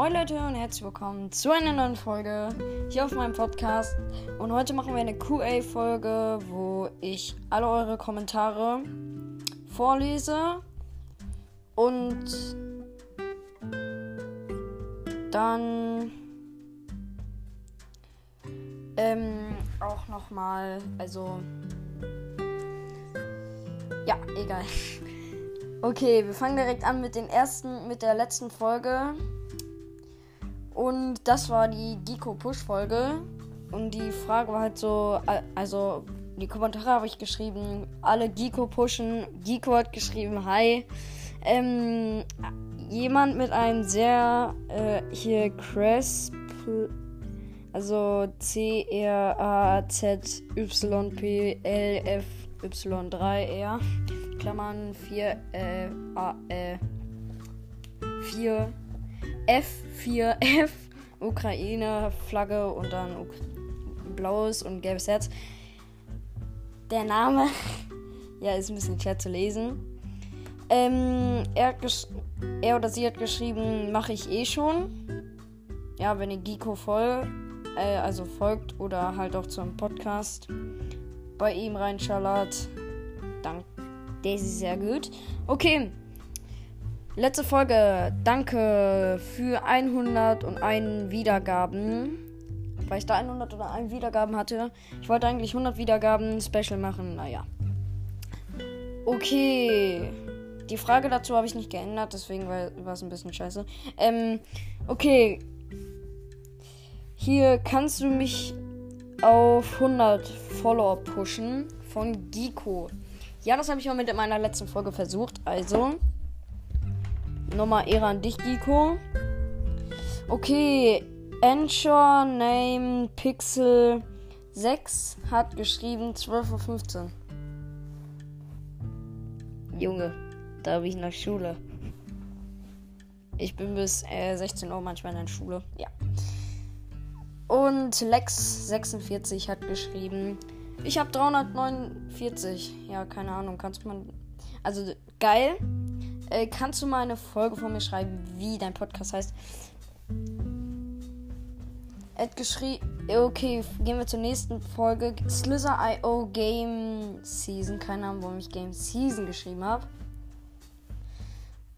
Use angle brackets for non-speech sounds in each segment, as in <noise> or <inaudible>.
Moin Leute und herzlich willkommen zu einer neuen Folge hier auf meinem Podcast. Und heute machen wir eine QA-Folge, wo ich alle eure Kommentare vorlese und dann ähm, auch nochmal, also ja, egal. <laughs> Okay, wir fangen direkt an mit den ersten, mit der letzten Folge. Und das war die Geeko Push Folge. Und die Frage war halt so, also die Kommentare habe ich geschrieben, alle Geeko pushen. Geeko hat geschrieben, hi. Ähm, jemand mit einem sehr, äh, hier Cresp, also C-R-A-Z-Y-P-L-F-Y-3-R. Klammern 4, äh, A, äh, 4, F4F, Ukraine, Flagge und dann Uk blaues und gelbes Herz. Der Name, <laughs> ja, ist ein bisschen schwer zu lesen. Ähm, er, er oder sie hat geschrieben, mache ich eh schon. Ja, wenn ihr Giko voll, äh, also folgt oder halt auch zum Podcast bei ihm reinschallert, dann das ist sehr gut. Okay. Letzte Folge. Danke für 101 Wiedergaben. Weil ich da 101 Wiedergaben hatte. Ich wollte eigentlich 100 Wiedergaben Special machen. Naja. Okay. Die Frage dazu habe ich nicht geändert, deswegen war es ein bisschen scheiße. Ähm, okay. Hier kannst du mich auf 100 Follower pushen von Giko. Ja, das habe ich auch mit in meiner letzten Folge versucht. Also, nochmal Ehre an dich, Giko. Okay, Ensure Name Pixel 6 hat geschrieben 12.15 Uhr. Junge, da habe ich nach Schule. Ich bin bis äh, 16 Uhr manchmal in der Schule. Ja. Und Lex46 hat geschrieben ich habe 349. Ja, keine Ahnung. Kannst du mal. Also, geil. Äh, kannst du mal eine Folge von mir schreiben, wie dein Podcast heißt? Hat geschrieben. Okay, gehen wir zur nächsten Folge. Slither.io Game Season. Keine Ahnung, warum ich Game Season geschrieben habe.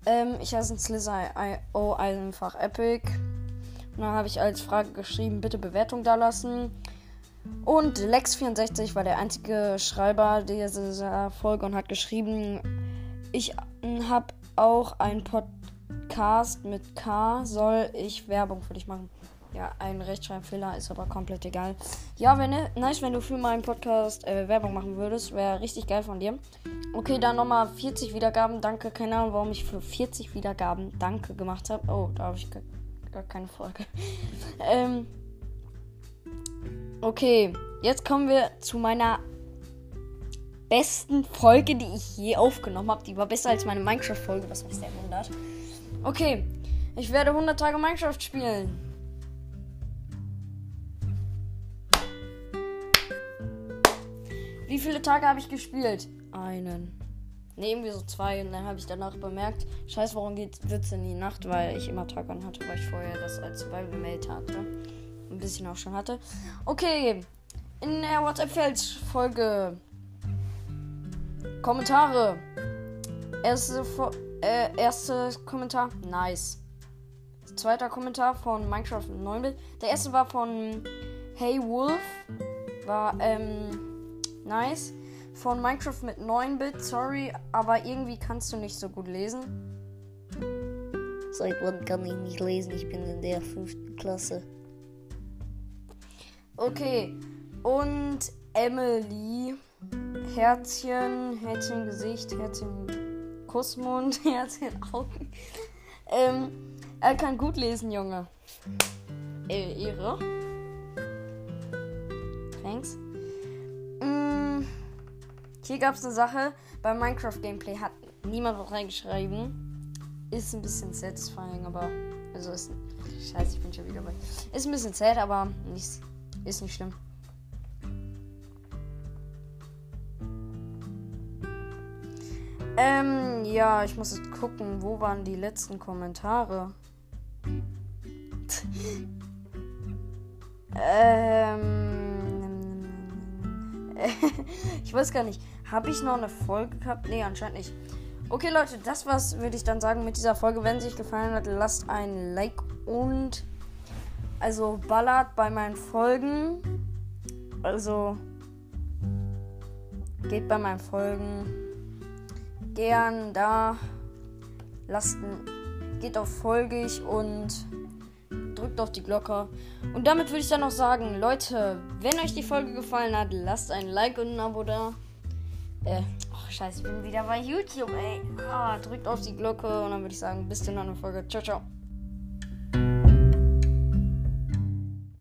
Ähm, ich heiße Slither.io einfach Epic. Und dann habe ich als Frage geschrieben, bitte Bewertung da lassen. Und Lex64 war der einzige Schreiber dieser Folge und hat geschrieben, ich habe auch einen Podcast mit K, soll ich Werbung für dich machen? Ja, ein Rechtschreibfehler ist aber komplett egal. Ja, wenn nice, wenn du für meinen Podcast äh, Werbung machen würdest, wäre richtig geil von dir. Okay, dann nochmal 40 Wiedergaben. Danke. Keine Ahnung, warum ich für 40 Wiedergaben Danke gemacht habe. Oh, da habe ich gar keine Folge. <laughs> ähm, Okay, jetzt kommen wir zu meiner besten Folge, die ich je aufgenommen habe. Die war besser als meine Minecraft-Folge, was mich sehr wundert. Okay, ich werde 100 Tage Minecraft spielen. Wie viele Tage habe ich gespielt? Einen. Ne, irgendwie so zwei. Und dann habe ich danach bemerkt, scheiße, warum wird es in die Nacht? Weil ich immer Tag an hatte, weil ich vorher das als Survival-Mail hatte ein bisschen auch schon hatte. Okay, in der WhatsApp-Feld-Folge. Kommentare. Erste, äh, erste Kommentar, nice. Zweiter Kommentar von Minecraft 9-Bit. Der erste war von Hey Wolf. War, ähm, nice. Von Minecraft mit 9-Bit, sorry, aber irgendwie kannst du nicht so gut lesen. Seit wann kann ich nicht lesen? Ich bin in der fünften Klasse. Okay. Und Emily. Herzchen, Herzchen Gesicht, Herzchen Kussmund, <laughs> Herzchen Augen. Ähm, er kann gut lesen, Junge. Äh, Ehre. Thanks. Mm, hier gab es eine Sache. Beim Minecraft-Gameplay hat niemand was reingeschrieben. Ist ein bisschen satisfying, aber. Also ist. Scheiße, ich bin schon wieder bei. Ist ein bisschen sad, aber nichts ist nicht schlimm. Ähm, ja, ich muss jetzt gucken, wo waren die letzten Kommentare? <laughs> Ähm. <laughs> ich weiß gar nicht. Habe ich noch eine Folge gehabt? Nee, anscheinend nicht. Okay, Leute, das was würde ich dann sagen mit dieser Folge. Wenn sie euch gefallen hat, lasst ein Like und also ballert bei meinen Folgen. Also geht bei meinen Folgen gern da. Lasst geht auf folgig und drückt auf die Glocke. Und damit würde ich dann noch sagen, Leute, wenn euch die Folge gefallen hat, lasst ein Like und ein Abo da. Äh, oh, scheiße, ich bin wieder bei YouTube, ey. Ah, drückt auf die Glocke und dann würde ich sagen, bis zur nächsten Folge. Ciao, ciao.